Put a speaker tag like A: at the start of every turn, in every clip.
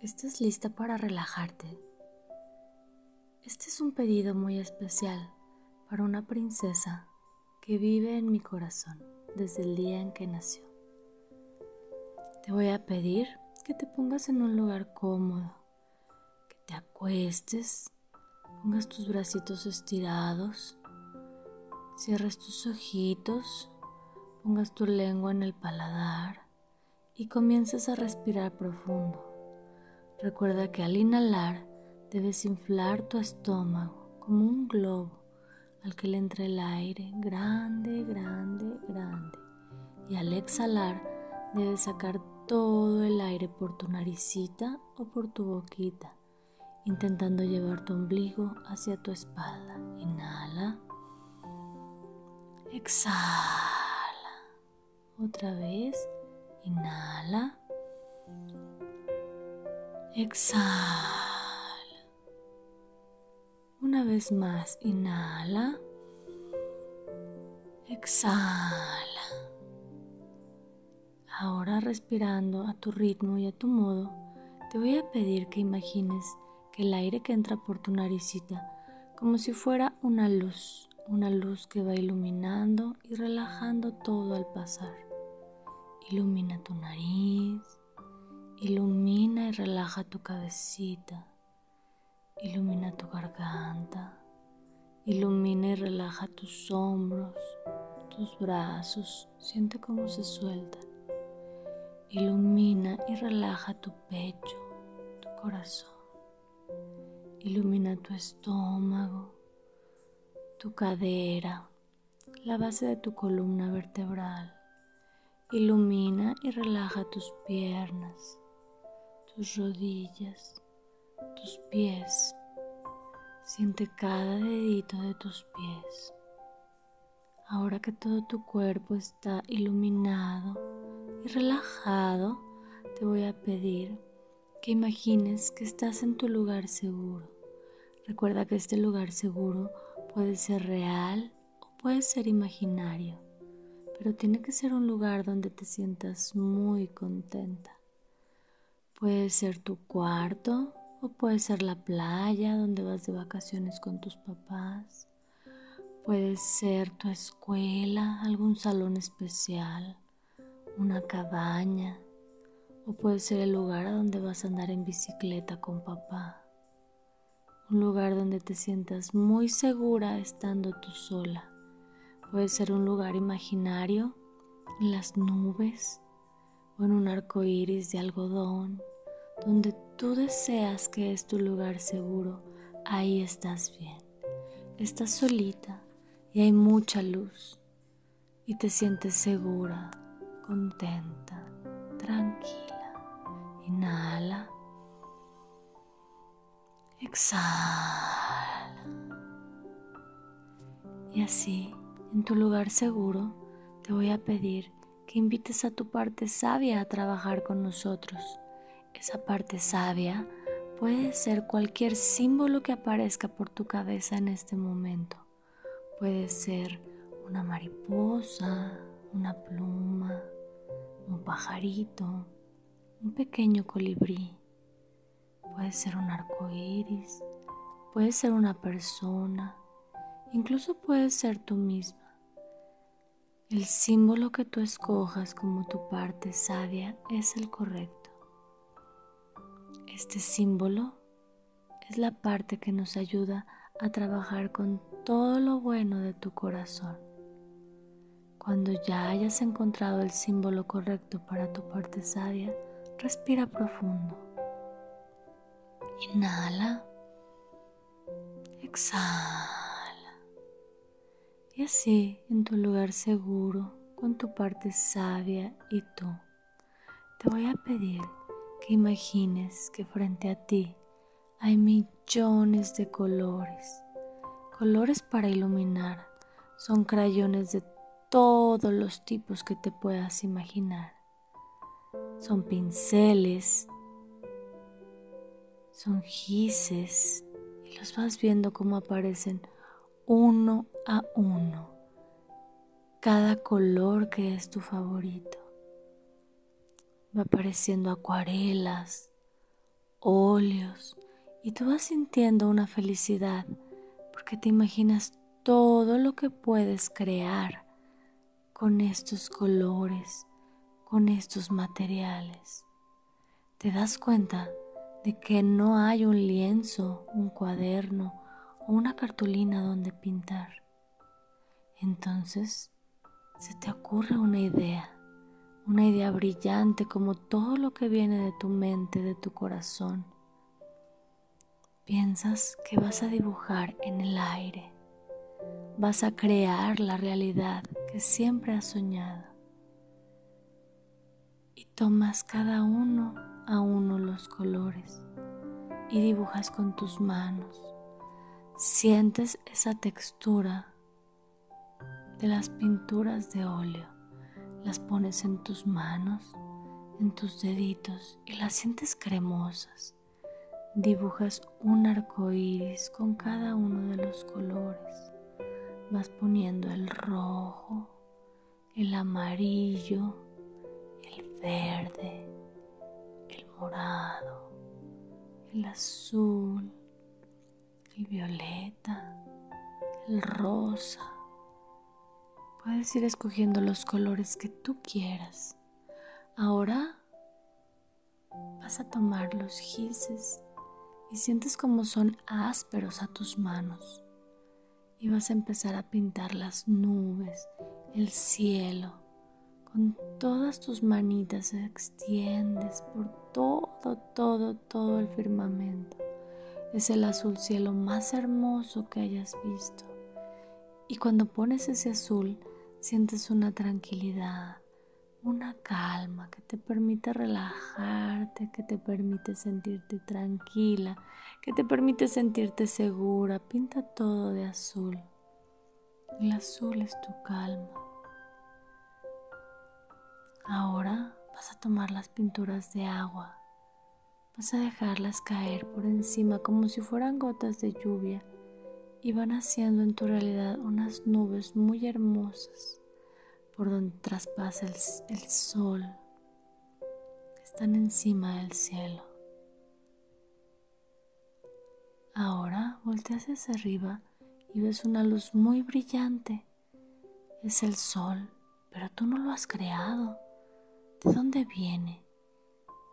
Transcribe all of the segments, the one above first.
A: ¿estás lista para relajarte? Este es un pedido muy especial para una princesa que vive en mi corazón desde el día en que nació. Te voy a pedir que te pongas en un lugar cómodo, que te acuestes, pongas tus bracitos estirados, cierres tus ojitos, pongas tu lengua en el paladar y comiences a respirar profundo. Recuerda que al inhalar debes inflar tu estómago como un globo al que le entre el aire grande, grande, grande. Y al exhalar debes sacar todo el aire por tu naricita o por tu boquita, intentando llevar tu ombligo hacia tu espalda. Inhala. Exhala. Otra vez. Inhala. Exhala. Una vez más, inhala. Exhala. Ahora respirando a tu ritmo y a tu modo, te voy a pedir que imagines que el aire que entra por tu naricita como si fuera una luz, una luz que va iluminando y relajando todo al pasar. Ilumina tu nariz, ilumina y relaja tu cabecita, ilumina tu garganta, ilumina y relaja tus hombros, tus brazos, siente cómo se sueltan. Ilumina y relaja tu pecho, tu corazón. Ilumina tu estómago, tu cadera, la base de tu columna vertebral. Ilumina y relaja tus piernas, tus rodillas, tus pies. Siente cada dedito de tus pies. Ahora que todo tu cuerpo está iluminado y relajado, te voy a pedir que imagines que estás en tu lugar seguro. Recuerda que este lugar seguro puede ser real o puede ser imaginario pero tiene que ser un lugar donde te sientas muy contenta. Puede ser tu cuarto o puede ser la playa donde vas de vacaciones con tus papás. Puede ser tu escuela, algún salón especial, una cabaña o puede ser el lugar a donde vas a andar en bicicleta con papá. Un lugar donde te sientas muy segura estando tú sola. Puede ser un lugar imaginario, las nubes o en un arco iris de algodón, donde tú deseas que es tu lugar seguro. Ahí estás bien. Estás solita y hay mucha luz y te sientes segura, contenta, tranquila. Inhala. Exhala. Y así en tu lugar seguro, te voy a pedir que invites a tu parte sabia a trabajar con nosotros. Esa parte sabia puede ser cualquier símbolo que aparezca por tu cabeza en este momento. Puede ser una mariposa, una pluma, un pajarito, un pequeño colibrí. Puede ser un arco iris, puede ser una persona, Incluso puedes ser tú misma. El símbolo que tú escojas como tu parte sabia es el correcto. Este símbolo es la parte que nos ayuda a trabajar con todo lo bueno de tu corazón. Cuando ya hayas encontrado el símbolo correcto para tu parte sabia, respira profundo. Inhala. Exhala. Y así, en tu lugar seguro, con tu parte sabia y tú, te voy a pedir que imagines que frente a ti hay millones de colores. Colores para iluminar. Son crayones de todos los tipos que te puedas imaginar. Son pinceles, son gises y los vas viendo como aparecen uno a uno. Cada color que es tu favorito. Va apareciendo acuarelas, óleos y tú vas sintiendo una felicidad porque te imaginas todo lo que puedes crear con estos colores, con estos materiales. Te das cuenta de que no hay un lienzo, un cuaderno una cartulina donde pintar. Entonces se te ocurre una idea, una idea brillante como todo lo que viene de tu mente, de tu corazón. Piensas que vas a dibujar en el aire, vas a crear la realidad que siempre has soñado y tomas cada uno a uno los colores y dibujas con tus manos. Sientes esa textura de las pinturas de óleo. Las pones en tus manos, en tus deditos y las sientes cremosas. Dibujas un arco iris con cada uno de los colores. Vas poniendo el rojo, el amarillo, el verde, el morado, el azul, el violeta, el rosa. Puedes ir escogiendo los colores que tú quieras. Ahora vas a tomar los gises y sientes como son ásperos a tus manos. Y vas a empezar a pintar las nubes, el cielo. Con todas tus manitas extiendes por todo, todo, todo el firmamento. Es el azul cielo más hermoso que hayas visto. Y cuando pones ese azul, sientes una tranquilidad, una calma que te permite relajarte, que te permite sentirte tranquila, que te permite sentirte segura. Pinta todo de azul. El azul es tu calma. Ahora vas a tomar las pinturas de agua. Vas a dejarlas caer por encima como si fueran gotas de lluvia y van haciendo en tu realidad unas nubes muy hermosas por donde traspasa el, sol, están encima del cielo. Ahora volteas hacia arriba y ves una luz muy brillante. Es el sol, pero tú no lo has creado. ¿De dónde viene?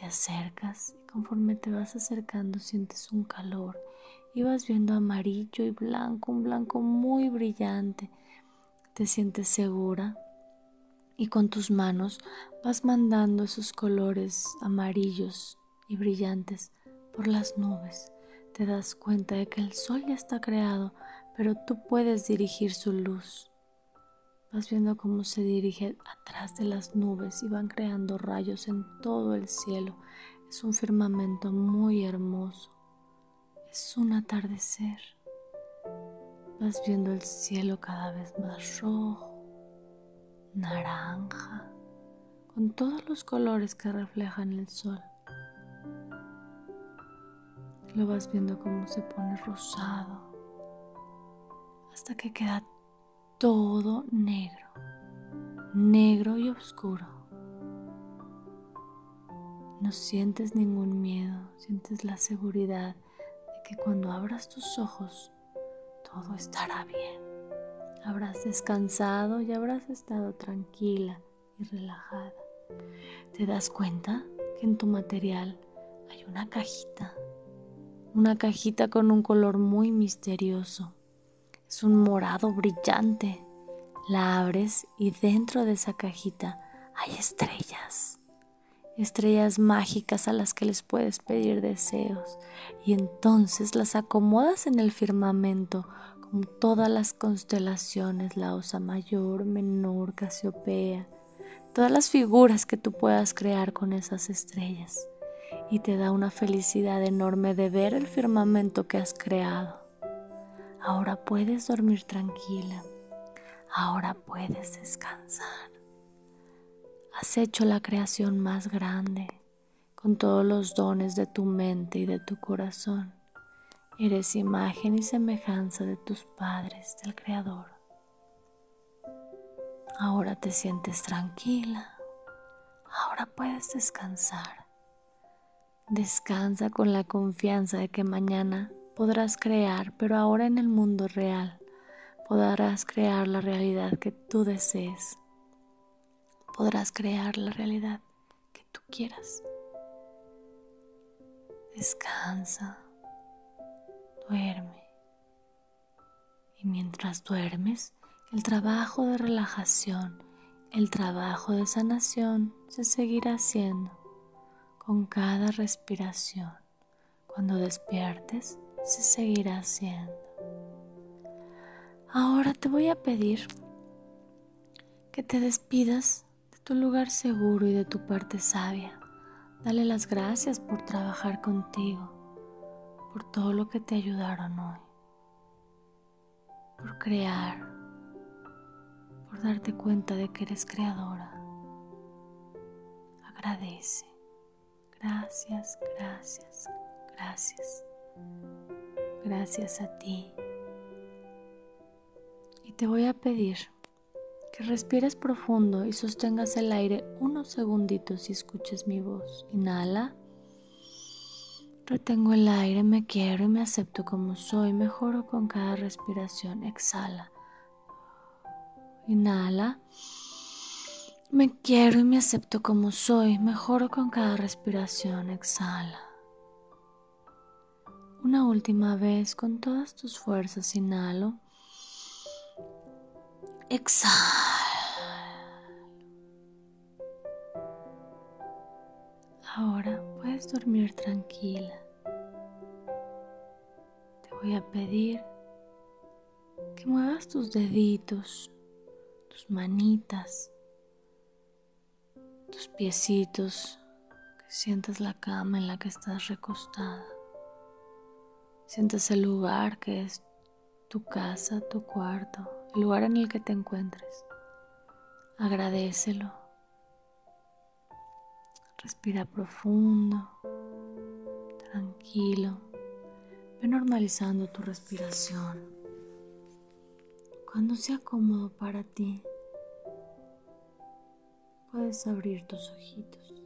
A: Te acercas y conforme te vas acercando sientes un calor y vas viendo amarillo y blanco, un blanco muy brillante. Te sientes segura y con tus manos vas mandando esos colores amarillos y brillantes por las nubes. Te das cuenta de que el sol ya está creado, pero tú puedes dirigir su luz. Vas viendo cómo se dirige atrás de las nubes y van creando rayos en todo el cielo. Es un firmamento muy hermoso. Es un atardecer. Vas viendo el cielo cada vez más rojo naranja, con todos los colores que reflejan el sol. Lo vas viendo como se pone rosado hasta que queda todo negro, negro y oscuro. No sientes ningún miedo, sientes la seguridad de que cuando abras tus ojos todo estará bien habrás descansado y habrás estado tranquila y relajada. ¿Te das cuenta que en tu material hay una cajita? Una cajita con un color muy misterioso. Es un morado brillante. La abres y dentro de esa cajita hay estrellas. Estrellas mágicas a las que les puedes pedir deseos y entonces las acomodas en el firmamento como todas las constelaciones, la Osa Mayor, Menor, Casiopea, todas las figuras que tú puedas crear con esas estrellas. y te da una felicidad enorme de ver el firmamento que has creado. Ahora puedes dormir tranquila. Ahora puedes descansar. Has hecho la creación más grande con todos los dones de tu mente y de tu corazón. Eres imagen y semejanza de tus padres, del Creador. Ahora te sientes tranquila. Ahora puedes descansar. Descansa con la confianza de que mañana podrás crear, pero ahora en el mundo real podrás crear la realidad que tú desees. Podrás crear la realidad que tú quieras. Descansa, duerme. Y mientras duermes, el trabajo de relajación, el trabajo de sanación se seguirá haciendo con cada respiración. Cuando despiertes, se seguirá haciendo. Ahora te voy a pedir que te despidas de tu lugar seguro y de tu parte sabia. Dale las gracias por trabajar contigo, por todo lo que te ayudaron hoy, por crear, por darte cuenta de que eres creadora. Agradece. Gracias, gracias, gracias. Gracias a ti. Y te voy a pedir que respires profundo y sostengas el aire unos segunditos y escuches mi voz. Inhala. Retengo el aire, me quiero y me acepto como soy. Mejoro con cada respiración. Exhala. Inhala. Me quiero y me acepto como soy. Mejoro con cada respiración. Exhala. Una última vez con todas tus fuerzas, inhalo. Exhalo. Ahora puedes dormir tranquila. Te voy a pedir que muevas tus deditos, tus manitas, tus piecitos, que sientas la cama en la que estás recostada. Sientes el lugar que es tu casa, tu cuarto, el lugar en el que te encuentres. Agradecelo. Respira profundo, tranquilo. Ve normalizando tu respiración. Cuando sea cómodo para ti, puedes abrir tus ojitos.